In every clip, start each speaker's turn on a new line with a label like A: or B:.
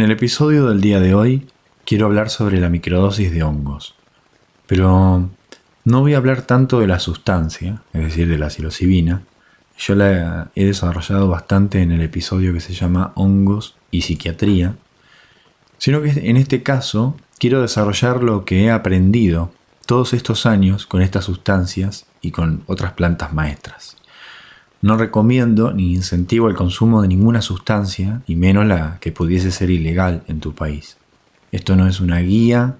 A: En el episodio del día de hoy quiero hablar sobre la microdosis de hongos, pero no voy a hablar tanto de la sustancia, es decir, de la psilocibina. Yo la he desarrollado bastante en el episodio que se llama Hongos y Psiquiatría, sino que en este caso quiero desarrollar lo que he aprendido todos estos años con estas sustancias y con otras plantas maestras. No recomiendo ni incentivo el consumo de ninguna sustancia, y menos la que pudiese ser ilegal en tu país. Esto no es una guía,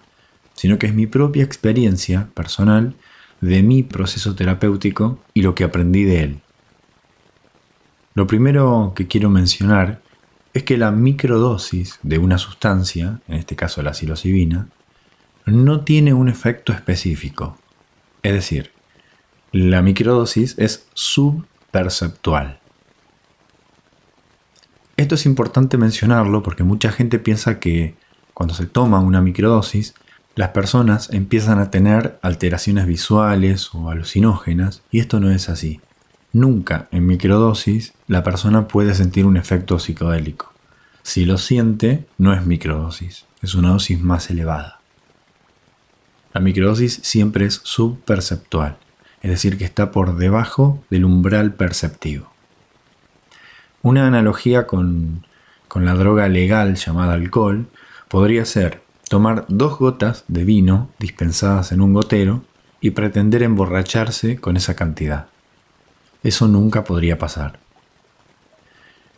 A: sino que es mi propia experiencia personal de mi proceso terapéutico y lo que aprendí de él. Lo primero que quiero mencionar es que la microdosis de una sustancia, en este caso la psilocibina, no tiene un efecto específico. Es decir, la microdosis es sub perceptual. Esto es importante mencionarlo porque mucha gente piensa que cuando se toma una microdosis, las personas empiezan a tener alteraciones visuales o alucinógenas y esto no es así. Nunca en microdosis la persona puede sentir un efecto psicodélico. Si lo siente, no es microdosis, es una dosis más elevada. La microdosis siempre es subperceptual es decir, que está por debajo del umbral perceptivo. Una analogía con, la droga legal llamada alcohol podría ser tomar dos gotas de vino dispensadas en un gotero y pretender emborracharse con esa cantidad. Eso nunca podría pasar.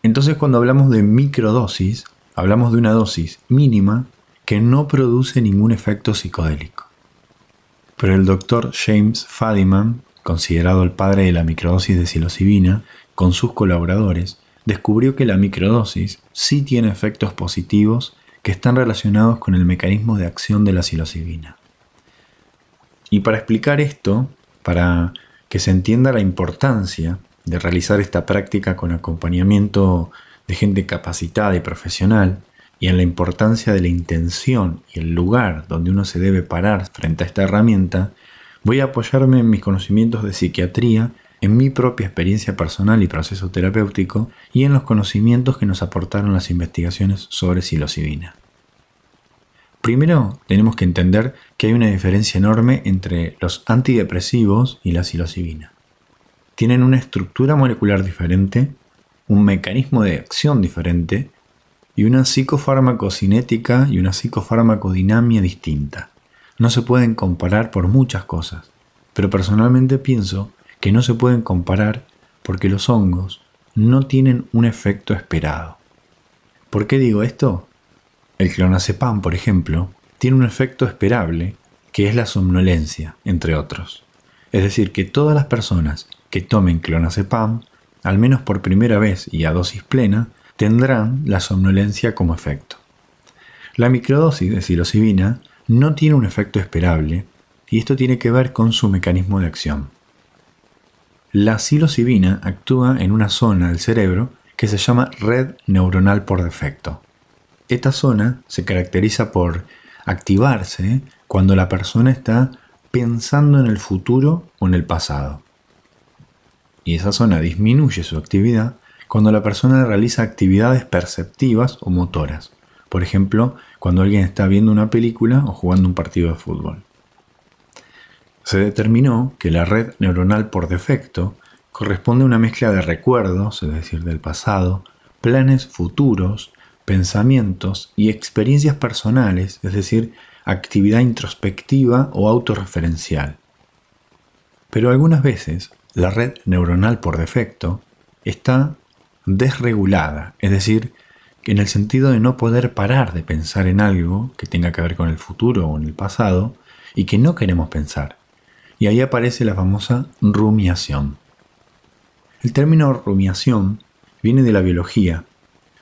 A: Entonces cuando hablamos de microdosis, hablamos de una dosis mínima que no produce ningún efecto psicodélico. Pero el doctor James Fadiman, considerado el padre de la microdosis de psilocibina, con sus colaboradores, descubrió que la microdosis sí tiene efectos positivos que están relacionados con el mecanismo de acción de la psilocibina. Y para explicar esto, para que se entienda la importancia de realizar esta práctica con acompañamiento de gente capacitada y profesional, y en la importancia de la intención y el lugar donde uno se debe parar frente a esta herramienta, voy a apoyarme en mis conocimientos de psiquiatría, en mi propia experiencia personal y proceso terapéutico y en los conocimientos que nos aportaron las investigaciones sobre psilocibina. Primero, tenemos que entender que hay una diferencia enorme entre los antidepresivos y la psilocibina. Tienen una estructura molecular diferente, un mecanismo de acción diferente y una psicofarmacocinética y una psicofarmacodinamia distinta. No se pueden comparar por muchas cosas, pero personalmente pienso que no se pueden comparar porque los hongos no tienen un efecto esperado. ¿Por qué digo esto? El clonazepam, por ejemplo, tiene un efecto esperable que es la somnolencia, entre otros. Es decir, que todas las personas que tomen clonazepam, al menos por primera vez y a dosis plena, tendrán la somnolencia como efecto. La microdosis de psilocibina no tiene un efecto esperable y esto tiene que ver con su mecanismo de acción. La psilocibina actúa en una zona del cerebro que se llama red neuronal por defecto. Esta zona se caracteriza por activarse cuando la persona está pensando en el futuro o en el pasado. Y esa zona disminuye su actividad cuando la persona realiza actividades perceptivas o motoras. Por ejemplo, cuando alguien está viendo una película o jugando un partido de fútbol. Se determinó que la red neuronal por defecto corresponde a una mezcla de recuerdos, es decir, del pasado, planes futuros, pensamientos y experiencias personales, es decir, actividad introspectiva o autorreferencial. Pero algunas veces la red neuronal por defecto está desregulada, es decir, en el sentido de no poder parar de pensar en algo que tenga que ver con el futuro o en el pasado y que no queremos pensar. Y ahí aparece la famosa rumiación. El término rumiación viene de la biología.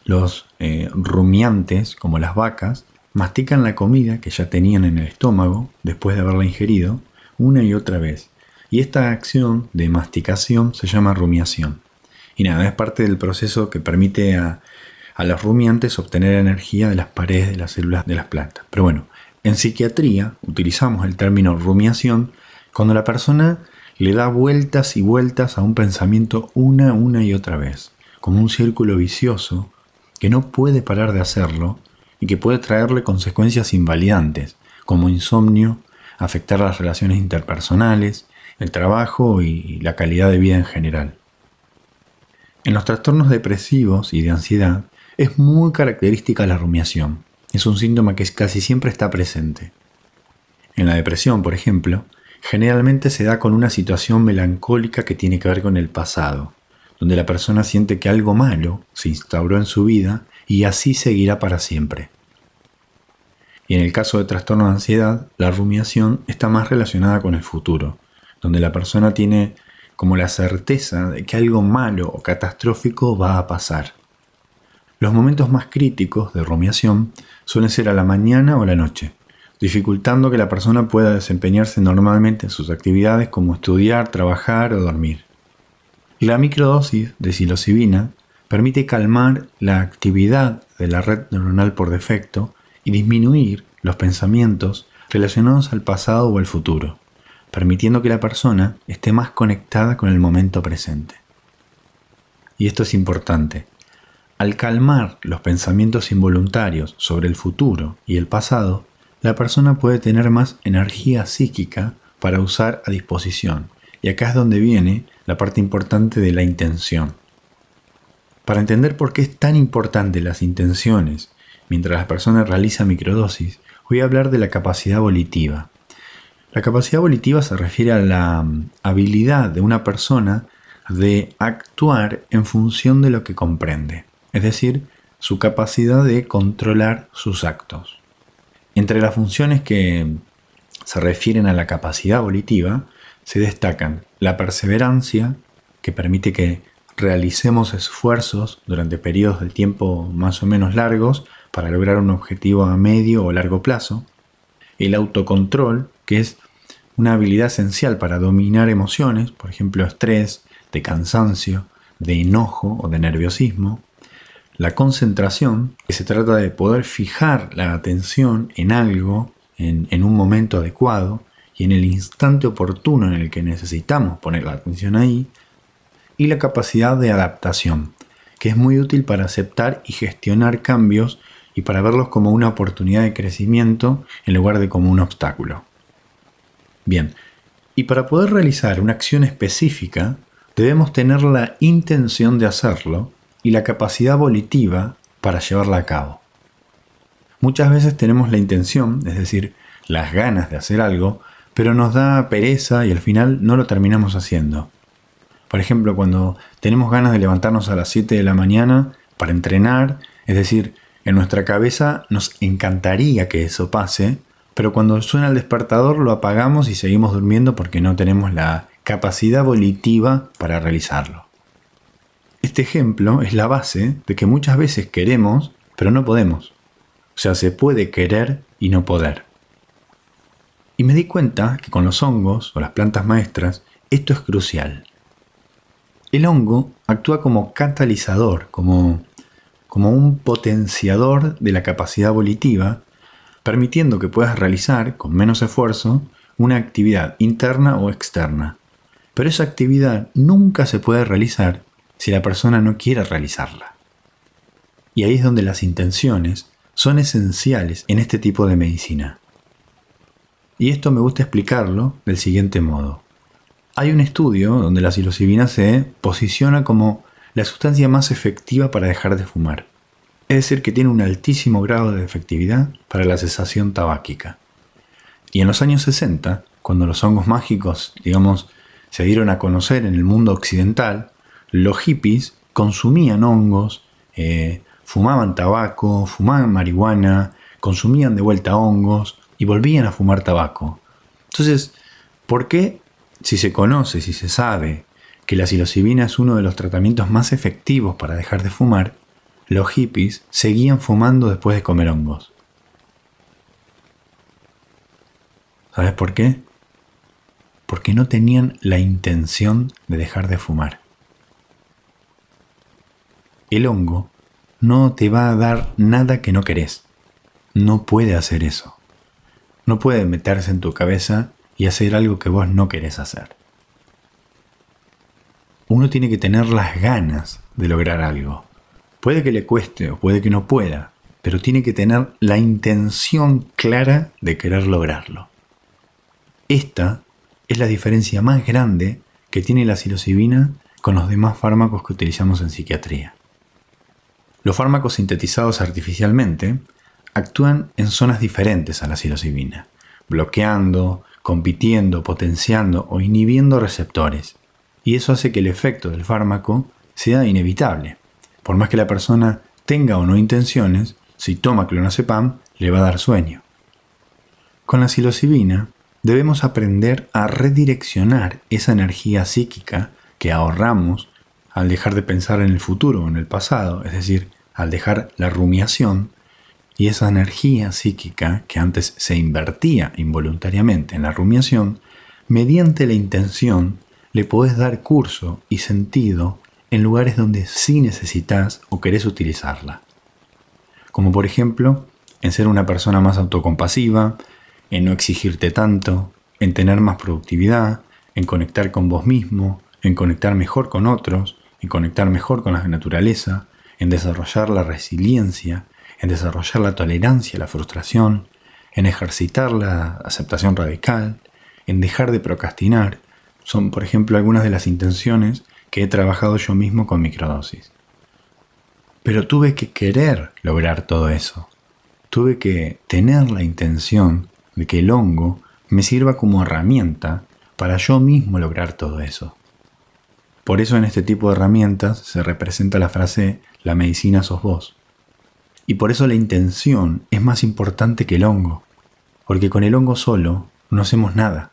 A: Los eh, rumiantes, como las vacas, mastican la comida que ya tenían en el estómago después de haberla ingerido una y otra vez. Y esta acción de masticación se llama rumiación. Y nada, es parte del proceso que permite a, los rumiantes obtener energía de las paredes de las células de las plantas. Pero bueno, en psiquiatría utilizamos el término rumiación cuando la persona le da vueltas y vueltas a un pensamiento una, una y otra vez, como un círculo vicioso que no puede parar de hacerlo y que puede traerle consecuencias invalidantes, como insomnio, afectar las relaciones interpersonales, el trabajo y la calidad de vida en general. En los trastornos depresivos y de ansiedad es muy característica la rumiación. Es un síntoma que casi siempre está presente. En la depresión, por ejemplo, generalmente se da con una situación melancólica que tiene que ver con el pasado, donde la persona siente que algo malo se instauró en su vida y así seguirá para siempre. Y en el caso de trastorno de ansiedad, la rumiación está más relacionada con el futuro, donde la persona tiene como la certeza de que algo malo o catastrófico va a pasar. Los momentos más críticos de rumiación suelen ser a la mañana o a la noche, dificultando que la persona pueda desempeñarse normalmente en sus actividades como estudiar, trabajar o dormir. La microdosis de psilocibina permite calmar la actividad de la red neuronal por defecto y disminuir los pensamientos relacionados al pasado o al futuro permitiendo que la persona esté más conectada con el momento presente. Y esto es importante. Al calmar los pensamientos involuntarios sobre el futuro y el pasado, la persona puede tener más energía psíquica para usar a disposición. Y acá es donde viene la parte importante de la intención. Para entender por qué es tan importante las intenciones mientras la persona realiza microdosis, voy a hablar de la capacidad volitiva. La capacidad volitiva se refiere a la mm, habilidad de una persona de actuar en función de lo que comprende, es decir, su capacidad de controlar sus actos. Entre las funciones que se refieren a la capacidad volitiva se destacan la perseverancia, que permite que realicemos esfuerzos durante periodos de tiempo más o menos largos para lograr un objetivo a medio o largo plazo, el autocontrol, que es una habilidad esencial para dominar emociones, por ejemplo, estrés, de cansancio, de enojo o de nerviosismo. La concentración, que se trata de poder fijar la atención en algo en, en, un momento adecuado y en el instante oportuno en el que necesitamos poner la atención ahí. Y la capacidad de adaptación, que es muy útil para aceptar y gestionar cambios y para verlos como una oportunidad de crecimiento en lugar de como un obstáculo. Bien, y para poder realizar una acción específica, debemos tener la intención de hacerlo y la capacidad volitiva para llevarla a cabo. Muchas veces tenemos la intención, es decir, las ganas de hacer algo, pero nos da pereza y al final no lo terminamos haciendo. Por ejemplo, cuando tenemos ganas de levantarnos a las 7 de la mañana para entrenar, es decir, en nuestra cabeza nos encantaría que eso pase, pero cuando suena el despertador lo apagamos y seguimos durmiendo porque no tenemos la capacidad volitiva para realizarlo. Este ejemplo es la base de que muchas veces queremos, pero no podemos. O sea, se puede querer y no poder. Y me di cuenta que con los hongos o las plantas maestras esto es crucial. El hongo actúa como catalizador, como, como un potenciador de la capacidad volitiva permitiendo que puedas realizar, con menos esfuerzo, una actividad interna o externa. Pero esa actividad nunca se puede realizar si la persona no quiere realizarla. Y ahí es donde las intenciones son esenciales en este tipo de medicina. Y esto me gusta explicarlo del siguiente modo. Hay un estudio donde la psilocibina se posiciona como la sustancia más efectiva para dejar de fumar es decir, que tiene un altísimo grado de efectividad para la cesación tabáquica. Y en los años 60, cuando los hongos mágicos, digamos, se dieron a conocer en el mundo occidental, los hippies consumían hongos, eh, fumaban tabaco, fumaban marihuana, consumían de vuelta hongos y volvían a fumar tabaco. Entonces, ¿por qué si se conoce, si se sabe que la psilocibina es uno de los tratamientos más efectivos para dejar de fumar, los hippies seguían fumando después de comer hongos. ¿Sabes por qué? Porque no tenían la intención de dejar de fumar. El hongo no te va a dar nada que no querés. No puede hacer eso. No puede meterse en tu cabeza y hacer algo que vos no querés hacer. Uno tiene que tener las ganas de lograr algo. Puede que le cueste o puede que no pueda, pero tiene que tener la intención clara de querer lograrlo. Esta es la diferencia más grande que tiene la psilocibina con los demás fármacos que utilizamos en psiquiatría. Los fármacos sintetizados artificialmente actúan en zonas diferentes a la psilocibina, bloqueando, compitiendo, potenciando o inhibiendo receptores, y eso hace que el efecto del fármaco sea inevitable. Por más que la persona tenga o no intenciones, si toma clonazepam le va a dar sueño. Con la psilocibina debemos aprender a redireccionar esa energía psíquica que ahorramos al dejar de pensar en el futuro o en el pasado, es decir, al dejar la rumiación, y esa energía psíquica que antes se invertía involuntariamente en la rumiación, mediante la intención le podés dar curso y sentido en lugares donde sí necesitas o querés utilizarla. Como por ejemplo, en ser una persona más autocompasiva, en no exigirte tanto, en tener más productividad, en conectar con vos mismo, en conectar mejor con otros, en conectar mejor con la naturaleza, en desarrollar la resiliencia, en desarrollar la tolerancia a la frustración, en ejercitar la aceptación radical, en dejar de procrastinar, son por ejemplo algunas de las intenciones que he trabajado yo mismo con microdosis. Pero tuve que querer lograr todo eso. Tuve que tener la intención de que el hongo me sirva como herramienta para yo mismo lograr todo eso. Por eso en este tipo de herramientas se representa la frase la medicina sos vos. Y por eso la intención es más importante que el hongo, porque con el hongo solo no hacemos nada.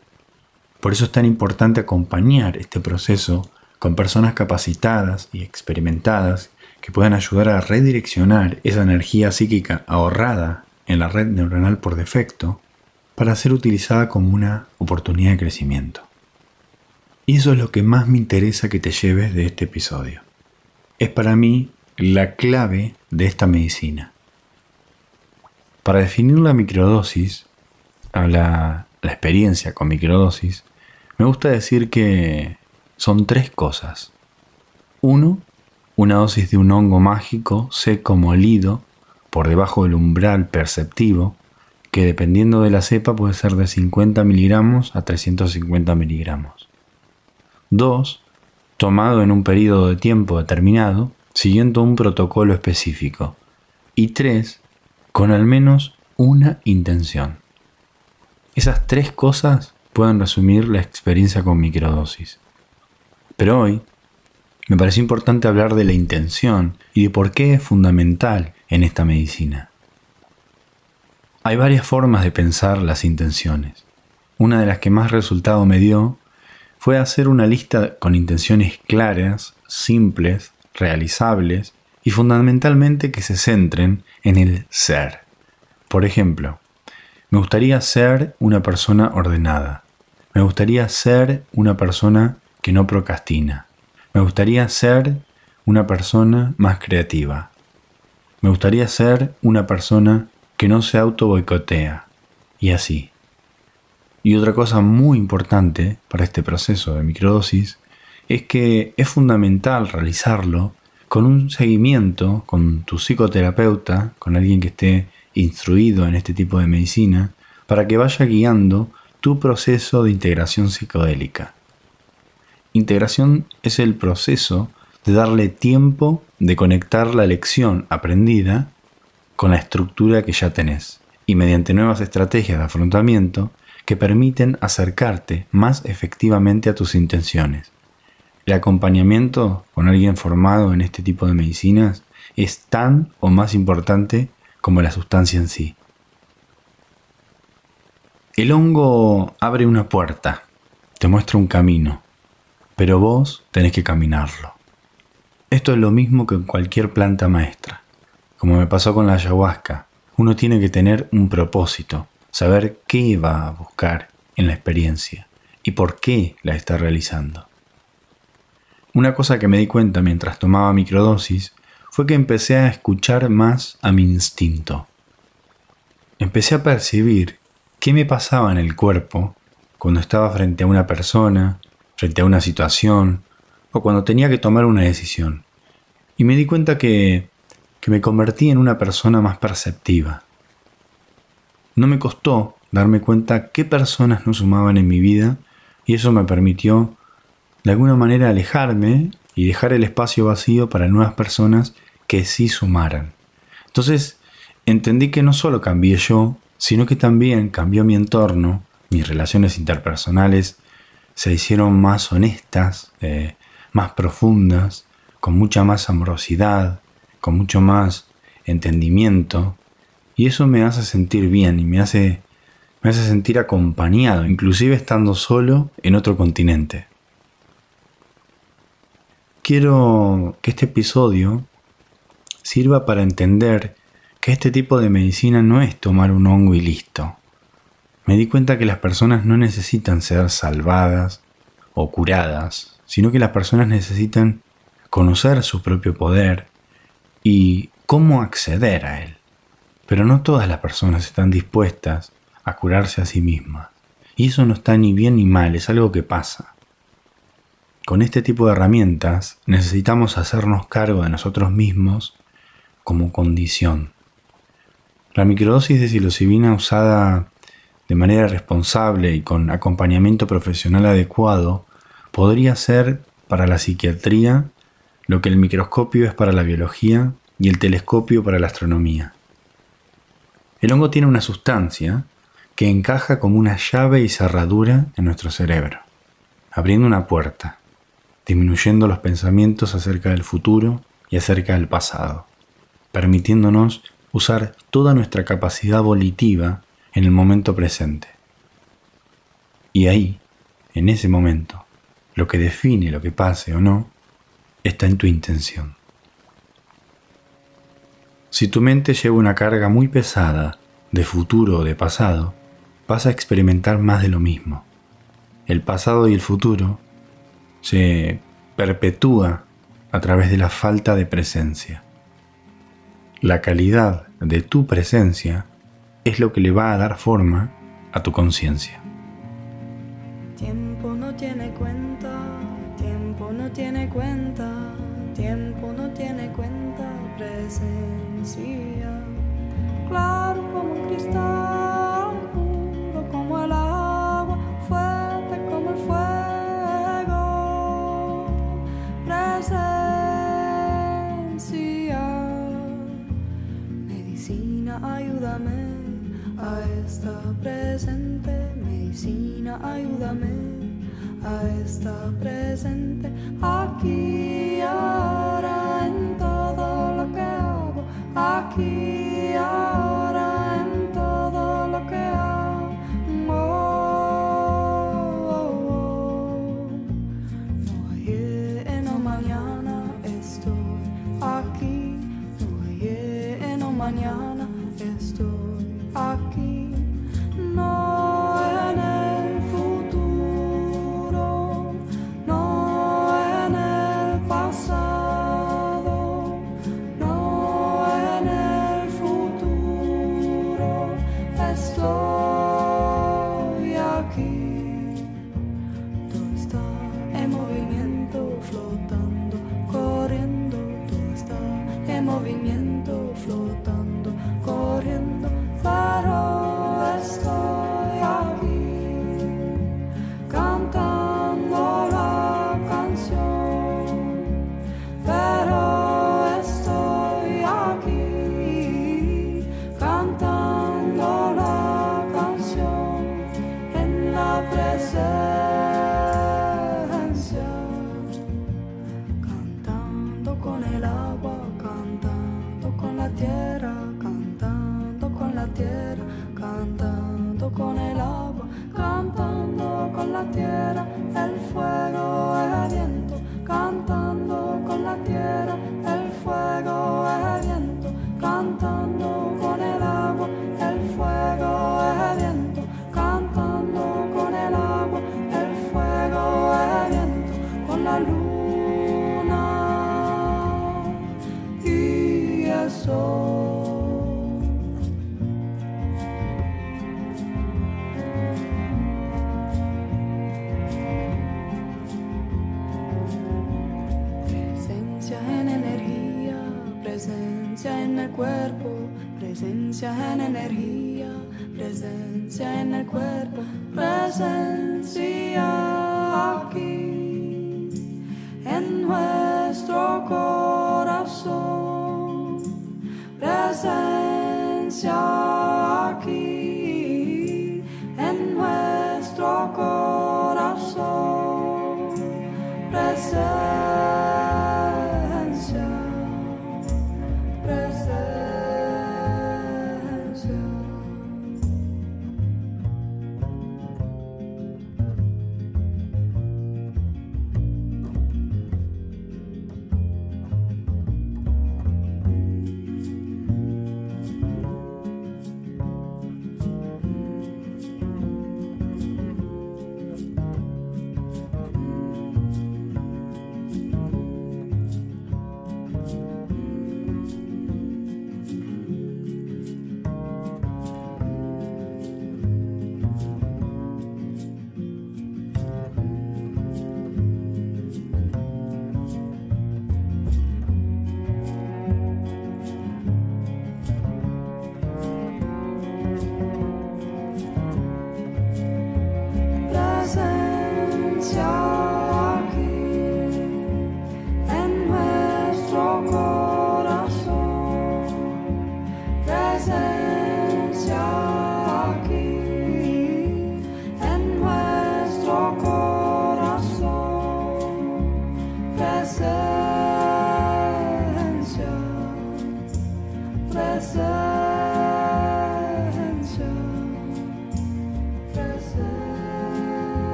A: Por eso es tan importante acompañar este proceso con personas capacitadas y experimentadas que puedan ayudar a redireccionar esa energía psíquica ahorrada en la red neuronal por defecto para ser utilizada como una oportunidad de crecimiento. Y eso es lo que más me interesa que te lleves de este episodio. Es para mí la clave de esta medicina. Para definir la microdosis, la, la experiencia con microdosis, me gusta decir que son tres cosas. Uno, una dosis de un hongo mágico seco molido por debajo del umbral perceptivo, que dependiendo de la cepa puede ser de 50 miligramos a 350 miligramos. Dos, tomado en un periodo de tiempo determinado, siguiendo un protocolo específico. Y tres, con al menos una intención. Esas tres cosas pueden resumir la experiencia con microdosis. Pero hoy me parece importante hablar de la intención y de por qué es fundamental en esta medicina. Hay varias formas de pensar las intenciones. Una de las que más resultado me dio fue hacer una lista con intenciones claras, simples, realizables y fundamentalmente que se centren en el ser. Por ejemplo, me gustaría ser una persona ordenada. Me gustaría ser una persona que no procrastina. Me gustaría ser una persona más creativa. Me gustaría ser una persona que no se auto boicotea. Y así. Y otra cosa muy importante para este proceso de microdosis es que es fundamental realizarlo con un seguimiento con tu psicoterapeuta, con alguien que esté instruido en este tipo de medicina, para que vaya guiando tu proceso de integración psicodélica. Integración es el proceso de darle tiempo de conectar la lección aprendida con la estructura que ya tenés y mediante nuevas estrategias de afrontamiento que permiten acercarte más efectivamente a tus intenciones el acompañamiento con alguien formado en este tipo de medicinas es tan o más importante como la sustancia en sí. El hongo abre una puerta, te muestra un camino, pero vos tenés que caminarlo. Esto es lo mismo que en cualquier planta maestra. Como me pasó con la ayahuasca, uno tiene que tener un propósito, saber qué va a buscar en la experiencia y por qué la está realizando. Una cosa que me di cuenta mientras tomaba microdosis fue que empecé a escuchar más a mi instinto. Empecé a percibir qué me pasaba en el cuerpo cuando estaba frente a una persona, frente a una situación o cuando tenía que tomar una decisión. Y me di cuenta que, que me convertí en una persona más perceptiva. No me costó darme cuenta qué personas no sumaban en mi vida y eso me permitió de alguna manera alejarme y dejar el espacio vacío para nuevas personas que sí sumaran. Entonces entendí que no solo cambié yo, sino que también cambió mi entorno, mis relaciones interpersonales se hicieron más honestas, eh, más profundas, con mucha más amorosidad, con mucho más entendimiento, y eso me hace sentir bien y me hace, me hace sentir acompañado, inclusive estando solo en otro continente. Quiero que este episodio sirva para entender que este tipo de medicina no es tomar un hongo y listo. Me di cuenta que las personas no necesitan ser salvadas o curadas, sino que las personas necesitan conocer su propio poder y cómo acceder a él. Pero no todas las personas están dispuestas a curarse a sí mismas. Y eso no está ni bien ni mal, es algo que pasa. Con este tipo de herramientas necesitamos hacernos cargo de nosotros mismos como condición. La microdosis de psilocibina usada de manera responsable y con acompañamiento profesional adecuado podría ser para la psiquiatría lo que el microscopio es para la biología y el telescopio para la astronomía. El hongo tiene una sustancia que encaja como una llave y cerradura en nuestro cerebro, abriendo una puerta, disminuyendo los pensamientos acerca del futuro y acerca del pasado, permitiéndonos usar toda nuestra capacidad volitiva en el momento presente. Y ahí, en ese momento, lo que define lo que pase o no está en tu intención. Si tu mente lleva una carga muy pesada de futuro o de pasado, vas a experimentar más de lo mismo. El pasado y el futuro se perpetúa a través de la falta de presencia. La calidad de tu presencia es lo que le va a dar forma a tu conciencia.
B: Tiempo no tiene cuenta, tiempo no tiene cuenta, tiempo no tiene cuenta, presencia. Claro como un cristal, a estar presente, medicina, ayúdame a estar presente. Aquí ahora en todo lo que hago, aquí presencia en energía, presencia en el cuerpo, presencia aquí en nuestro corazón,